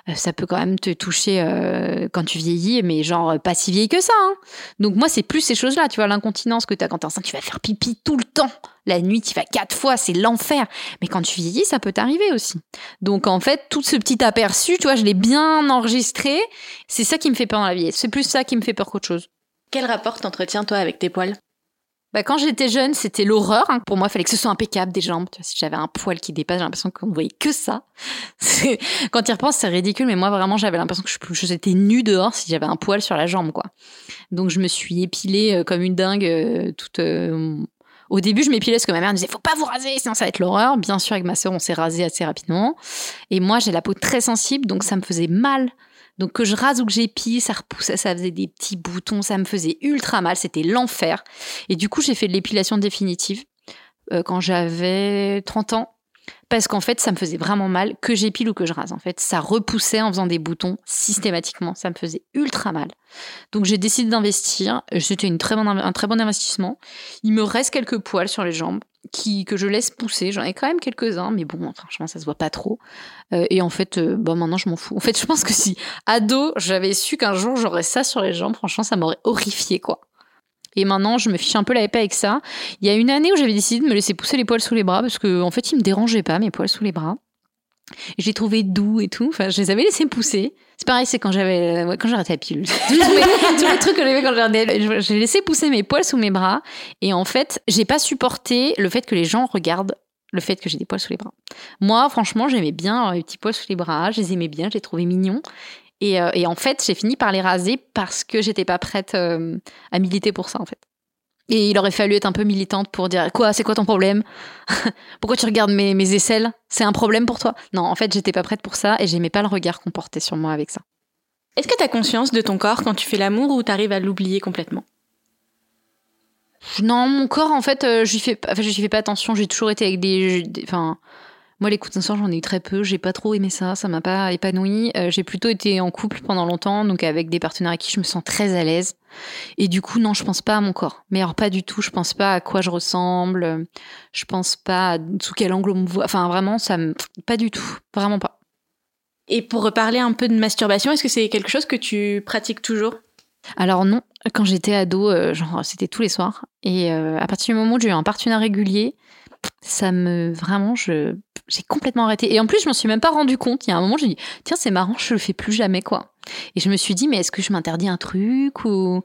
euh, Ça peut quand même te toucher euh, quand tu vieillis, mais genre euh, pas si vieille que ça. hein. Donc moi, c'est plus ces choses-là, tu vois. L'incontinence que t'as quand t'es enceinte, tu vas faire pipi tout le temps. La nuit, tu vas quatre fois, c'est l'enfer. Mais quand tu vieillis, ça peut t'arriver aussi. Donc en fait, tout ce petit aperçu, tu vois, je l'ai bien enregistré. C'est ça qui me fait peur dans la vie. C'est plus ça qui me fait peur qu'autre chose. Quel rapport t'entretiens toi avec tes poils? Bah, quand j'étais jeune, c'était l'horreur. hein. Pour moi, il fallait que ce soit impeccable des jambes. Si j'avais un poil qui dépasse, j'ai l'impression qu'on ne voyait que ça. Quand tu y repenses, c'est ridicule, mais moi, vraiment, j'avais l'impression que je, je- j'étais nue dehors si j'avais un poil sur la jambe, quoi. Donc, je me suis épilée euh, comme une dingue euh, toute. euh, Au début, je m'épilais parce que ma mère me disait faut pas vous raser, sinon ça va être l'horreur. Bien sûr, avec ma sœur, on s'est rasé assez rapidement. Et moi, j'ai la peau très sensible, donc ça me faisait mal. Donc que je rase ou que j'épile, ça repoussait, ça faisait des petits boutons, ça me faisait ultra mal, c'était l'enfer. Et du coup, j'ai fait de l'épilation définitive euh, quand j'avais 30 ans. Parce qu'en fait, ça me faisait vraiment mal que j'épile ou que je rase. En fait, ça repoussait en faisant des boutons systématiquement. Ça me faisait ultra mal. Donc, j'ai décidé d'investir. C'était une très bonne, un très bon investissement. Il me reste quelques poils sur les jambes qui, que je laisse pousser. J'en ai quand même quelques-uns, mais bon, franchement, ça se voit pas trop. Euh, et en fait, euh, bah, maintenant, je m'en fous. En fait, je pense que si, ado, j'avais su qu'un jour j'aurais ça sur les jambes, franchement, ça m'aurait horrifié, quoi. Et maintenant, je me fiche un peu la paix avec ça. Il y a une année où j'avais décidé de me laisser pousser les poils sous les bras parce que, en fait, ils me dérangeaient pas, mes poils sous les bras. J'ai trouvé doux et tout. Enfin, je les avais laissés pousser. C'est pareil, c'est quand j'avais, ouais, quand j'ai arrêté la pilule. tous, les, trucs que j'avais quand arrêté. J'ai laissé pousser mes poils sous mes bras. Et en fait, j'ai pas supporté le fait que les gens regardent le fait que j'ai des poils sous les bras. Moi, franchement, j'aimais bien avoir les petits poils sous les bras. Je les aimais bien, je les trouvais mignons. Et, euh, et en fait, j'ai fini par les raser parce que j'étais pas prête euh, à militer pour ça, en fait. Et il aurait fallu être un peu militante pour dire quoi, c'est quoi ton problème? Pourquoi tu regardes mes, mes aisselles? C'est un problème pour toi? Non, en fait, j'étais pas prête pour ça et j'aimais pas le regard qu'on portait sur moi avec ça. Est-ce que t'as conscience de ton corps quand tu fais l'amour ou t'arrives à l'oublier complètement? Non, mon corps, en fait, euh, je lui fais, enfin, fais pas attention. J'ai toujours été avec des, des- enfin, moi, les coups de sang, j'en ai eu très peu. J'ai pas trop aimé ça. Ça m'a pas épanoui. Euh, j'ai plutôt été en couple pendant longtemps, donc avec des partenaires avec qui je me sens très à l'aise. Et du coup, non, je pense pas à mon corps. Mais alors, pas du tout. Je pense pas à quoi je ressemble. Je pense pas à sous quel angle on me voit. Enfin, vraiment, ça me, pas du tout. Vraiment pas. Et pour reparler un peu de masturbation, est-ce que c'est quelque chose que tu pratiques toujours? Alors non, quand j'étais ado, euh, genre c'était tous les soirs. Et euh, à partir du moment où j'ai eu un partenaire régulier, ça me vraiment, je j'ai complètement arrêté. Et en plus, je m'en suis même pas rendu compte. Il y a un moment, j'ai dit tiens, c'est marrant, je le fais plus jamais quoi. Et je me suis dit mais est-ce que je m'interdis un truc ou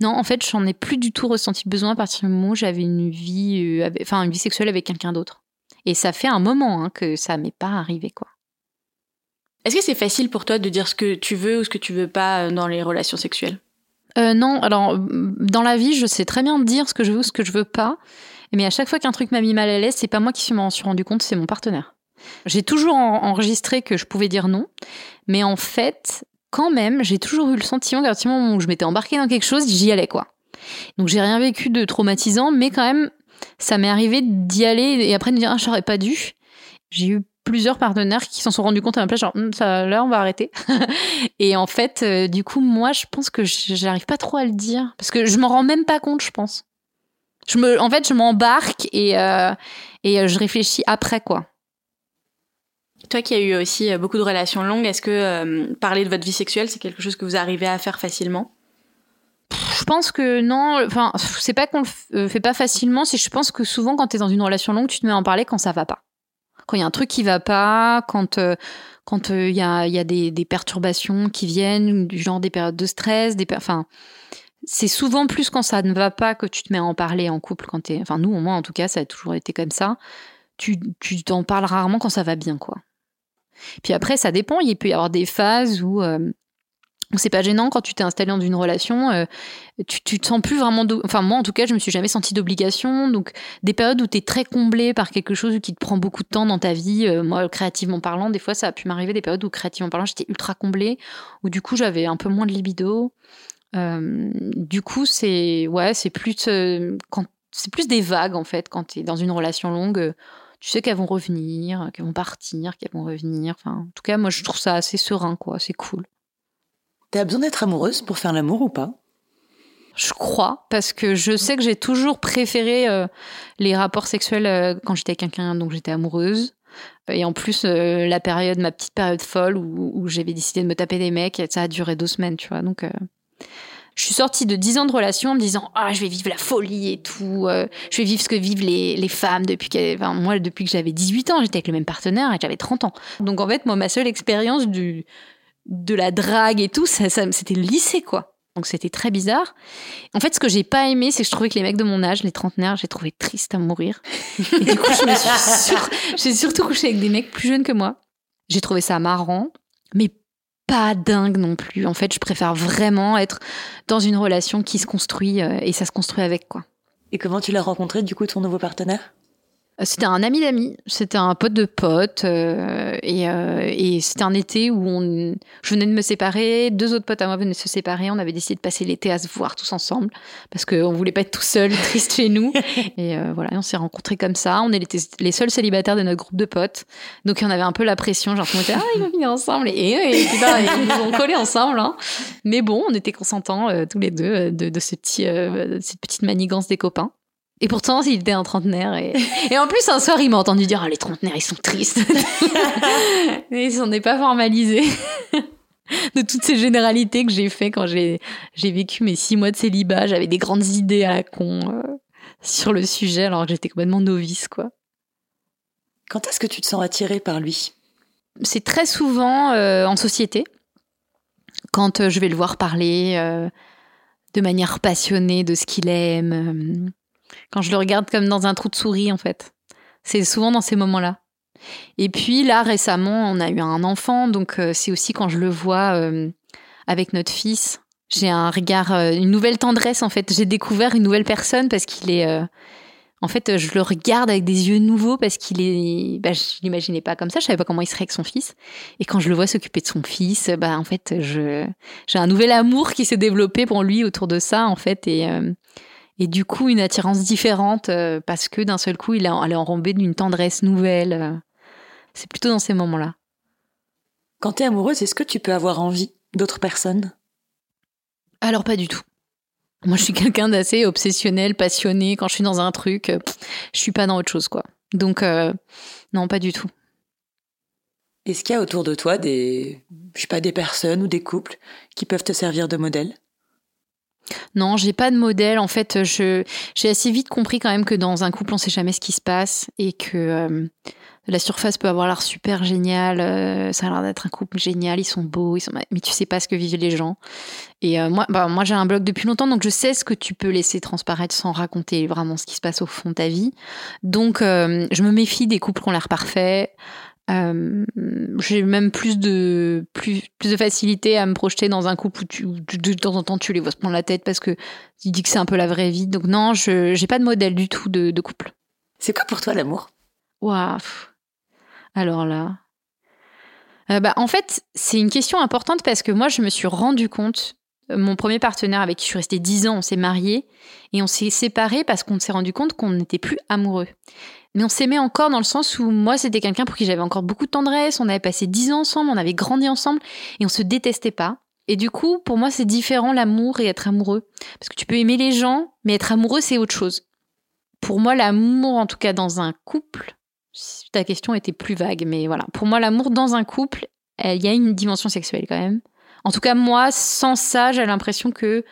non, en fait, j'en ai plus du tout ressenti le besoin à partir du moment où j'avais une vie, euh, avec- enfin une vie sexuelle avec quelqu'un d'autre. Et ça fait un moment hein, que ça m'est pas arrivé quoi. Est-ce que c'est facile pour toi de dire ce que tu veux ou ce que tu veux pas euh, dans les relations sexuelles? Euh, non, alors dans la vie, je sais très bien dire ce que je veux ou ce que je veux pas. Mais à chaque fois qu'un truc m'a mis mal à l'aise, c'est pas moi qui m'en suis rendu compte, c'est mon partenaire. J'ai toujours en- enregistré que je pouvais dire non, mais en fait, quand même, j'ai toujours eu le sentiment qu'à partir du moment où je m'étais embarquée dans quelque chose, j'y allais quoi. Donc j'ai rien vécu de traumatisant, mais quand même, ça m'est arrivé d'y aller et après de me dire ah, j'aurais pas dû. J'ai eu plusieurs partenaires qui s'en sont rendus compte à ma place, genre Hum, ça, là on va arrêter. Et en fait, euh, du coup, moi, je pense que j'arrive pas trop à le dire parce que je m'en rends même pas compte, je pense. Je me, en fait, je m'embarque et euh, et euh, je réfléchis après quoi. Toi qui as eu aussi euh, beaucoup de relations longues, est-ce que euh, parler de votre vie sexuelle, c'est quelque chose que vous arrivez à faire facilement? Je pense que non, enfin, c'est pas qu'on le fait pas facilement, c'est je pense que souvent quand t'es dans une relation longue, tu te mets à en parler quand ça va pas. Quand il y a un truc qui va pas, quand euh, quand euh, il y a y a des, des perturbations qui viennent, du genre des périodes de stress, des enfin c'est souvent plus quand ça ne va pas que tu te mets à en parler en couple quand t'es enfin nous au moins en tout cas ça a toujours été comme ça. Tu t'en parles rarement quand ça va bien quoi. Puis après ça dépend, il peut y avoir des phases où euh, c'est pas gênant quand tu t'es installé dans une relation, euh, tu, tu te sens plus vraiment. Enfin, moi en tout cas, je me suis jamais sentie d'obligation. Donc, des périodes où tu es très comblé par quelque chose qui te prend beaucoup de temps dans ta vie, euh, moi, créativement parlant, des fois, ça a pu m'arriver des périodes où, créativement parlant, j'étais ultra comblée, où du coup, j'avais un peu moins de libido. Euh, du coup, c'est ouais, c'est plus quand c'est plus des vagues en fait quand tu es dans une relation longue. Tu sais qu'elles vont revenir, qu'elles vont partir, qu'elles vont revenir. Enfin, en tout cas, moi, je trouve ça assez serein, quoi. C'est cool. T'as besoin d'être amoureuse pour faire l'amour ou pas? Je crois, parce que je sais que j'ai toujours préféré euh, les rapports sexuels euh, quand j'étais avec quelqu'un dont j'étais amoureuse. Et en plus, euh, la période, ma petite période folle où, j'avais décidé de me taper des mecs, ça a duré deux semaines, tu vois. Donc, je suis sortie de dix ans de relation en me disant ah je vais vivre la folie et tout je vais vivre ce que vivent les, les femmes depuis enfin, moi depuis que j'avais 18 ans j'étais avec le même partenaire et j'avais 30 ans donc en fait moi ma seule expérience du de la drague et tout, ça, c'était le lycée, quoi. Donc c'était très bizarre. En fait, ce que j'ai pas aimé, c'est que je trouvais que les mecs de mon âge, les trentenaires, j'ai trouvé triste à mourir. Et du coup, je me suis j'ai surtout couché avec des mecs plus jeunes que moi. J'ai trouvé ça marrant, mais pas dingue non plus. En fait, je préfère vraiment être dans une relation qui se construit euh, et ça se construit avec quoi. Et comment tu l'as rencontré du coup ton nouveau partenaire? C'était un ami d'amis, c'était un pote de pote, euh, et, euh, et c'était un été où on, je venais de me séparer, deux autres potes à moi venaient de se séparer, on avait décidé de passer l'été à se voir tous ensemble, parce qu'on voulait pas être tout seul, triste chez nous, et euh, voilà, on s'est rencontrés comme ça, on était les seuls célibataires de notre groupe de potes, donc on avait un peu la pression, genre on était ah ils vont venir ensemble, et, et, putain, ils nous ont collés ensemble, hein. mais bon, on était consentants tous les deux de, de ce petit, cette petite manigance des copains. Et pourtant, il était un trentenaire. Et, et en plus, un soir, il m'a entendu dire Ah, les trentenaires, ils sont tristes. il s'en est pas formalisé. de toutes ces généralités que j'ai fait quand j'ai, j'ai vécu mes six mois de célibat. J'avais des grandes idées à la con euh, sur le sujet, alors que j'étais complètement novice, quoi. Quand est-ce que tu te sens attirée par lui? C'est très souvent euh, en société. Quand euh, je vais le voir parler de manière passionnée de ce qu'il aime quand je le regarde comme dans un trou de souris, en fait. C'est souvent dans ces moments-là. Et puis là, récemment, on a eu un enfant, donc euh, c'est aussi quand je le vois euh, avec notre fils. J'ai un regard, euh, une nouvelle tendresse, en fait. J'ai découvert une nouvelle personne parce qu'il est. en fait, je le regarde avec des yeux nouveaux parce qu'il est. Bah, je l'imaginais pas comme ça. Je savais pas comment il serait avec son fils. Et quand je le vois s'occuper de son fils, bah en fait, je j'ai un nouvel amour qui s'est développé pour lui autour de ça, en fait. Et et du coup une attirance différente euh, parce que d'un seul coup il est enrobé d'une tendresse nouvelle. Euh. C'est plutôt dans ces moments-là. Quand tu es amoureuse, est-ce que tu peux avoir envie d'autres personnes? Alors pas du tout. Moi je suis quelqu'un d'assez obsessionnel, passionné. Quand je suis dans un truc, euh, je suis pas dans autre chose quoi. Donc non, pas du tout. Est-ce qu'il y a autour de toi des, je sais pas, des personnes ou des couples qui peuvent te servir de modèle? Non, j'ai pas de modèle. En fait, j'ai assez vite compris quand même que dans un couple, on sait jamais ce qui se passe et que euh, la surface peut avoir l'air super génial. Euh, ça a l'air d'être un couple génial. Ils sont beaux, mais tu sais pas ce que vivent les gens. Et euh, moi, bah, moi j'ai un blog depuis longtemps, donc je sais ce que tu peux laisser transparaître sans raconter vraiment ce qui se passe au fond de ta vie. Donc, je me méfie des couples qui ont l'air parfaits. Euh, j'ai même plus de plus, plus de facilité à me projeter dans un couple où, tu, de, temps en temps tu les vois se prendre la tête parce que tu dis que c'est un peu la vraie vie. Donc non, je j'ai pas de modèle du tout de, de couple. C'est quoi pour toi l'amour? Waouh. Alors là, euh, bah en fait c'est une question importante parce que moi je me suis rendu compte. Mon premier partenaire avec qui je suis restée 10 ans, on s'est mariés et on s'est séparés parce qu'on s'est rendu compte qu'on n'était plus amoureux. Mais on s'aimait encore dans le sens où moi, c'était quelqu'un pour qui j'avais encore beaucoup de tendresse. On avait passé dix ans ensemble, on avait grandi ensemble et on se détestait pas. Et du coup, pour moi, c'est différent l'amour et être amoureux. Parce que tu peux aimer les gens, mais être amoureux, c'est autre chose. Pour moi, l'amour, en tout cas dans un couple, ta question était plus vague, mais voilà. Pour moi, l'amour dans un couple, il y a une dimension sexuelle quand même. En tout cas, moi, sans ça, j'ai l'impression que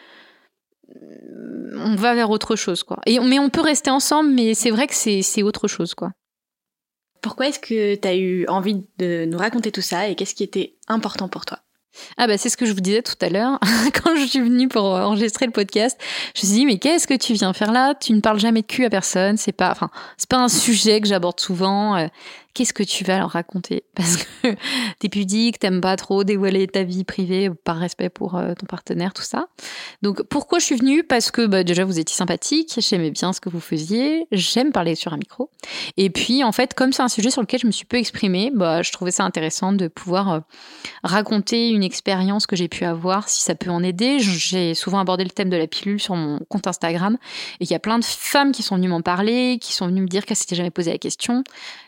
on va vers autre chose, quoi. Et, mais on peut rester ensemble, mais c'est vrai que c'est autre chose, quoi. Pourquoi est-ce que tu as eu envie de nous raconter tout ça et qu'est-ce qui était important pour toi? Ah bah c'est ce que je vous disais tout à l'heure quand je suis venue pour enregistrer le podcast. Je me suis dit mais qu'est-ce que tu viens faire là? Tu ne parles jamais de cul à personne. C'est pas enfin c'est pas un sujet que j'aborde souvent. Qu'est-ce que tu vas leur raconter? Parce que t'es pudique, t'aimes pas trop dévoiler ta vie privée par respect pour euh, ton partenaire, tout ça. Donc pourquoi je suis venue? Parce que bah, déjà vous étiez sympathique, j'aimais bien ce que vous faisiez, j'aime parler sur un micro. Et puis en fait, comme c'est un sujet sur lequel je me suis peu exprimée, bah, je trouvais ça intéressant de pouvoir euh, raconter une expérience que j'ai pu avoir, si ça peut en aider. J'ai souvent abordé le thème de la pilule sur mon compte Instagram et il y a plein de femmes qui sont venues m'en parler, qui sont venues me dire qu'elles s'étaient jamais posé la question.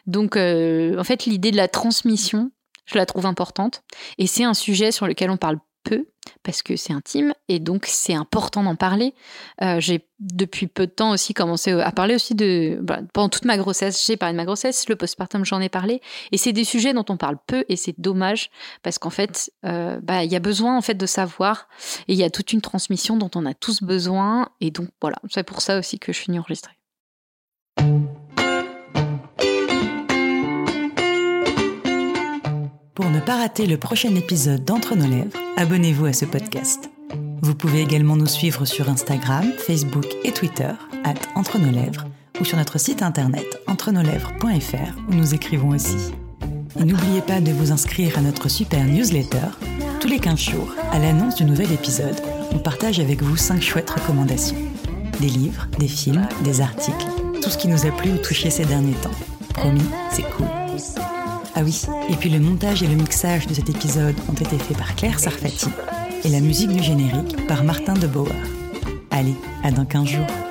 Donc euh, en fait, l'idée de la transmission, je la trouve importante. Et c'est un sujet sur lequel on parle peu parce que c'est intime et donc c'est important d'en parler. Euh, j'ai depuis peu de temps aussi commencé à parler aussi de bah, pendant toute ma grossesse, j'ai parlé de ma grossesse, le postpartum j'en ai parlé et c'est des sujets dont on parle peu et c'est dommage parce qu'en fait euh, bah, il y a besoin en fait de savoir et il y a toute une transmission dont on a tous besoin et donc voilà c'est pour ça aussi que je suis venue Pour ne pas rater le prochain épisode d'Entre nos lèvres, abonnez-vous à ce podcast. Vous pouvez également nous suivre sur Instagram, Facebook et Twitter, at Entre nos lèvres, ou sur notre site internet entrenoslèvres.fr où nous écrivons aussi. Et n'oubliez pas de vous inscrire à notre super newsletter. Tous les 15 jours, à l'annonce du nouvel épisode, on partage avec vous 5 chouettes recommandations. Des livres, des films, des articles, tout ce qui nous a plu ou touché ces derniers temps. Promis, c'est cool. Ah oui, et puis le montage et le mixage de cet épisode ont été faits par Claire Sarfati et la musique du générique par Martin de. Allez, à dans 15 jours.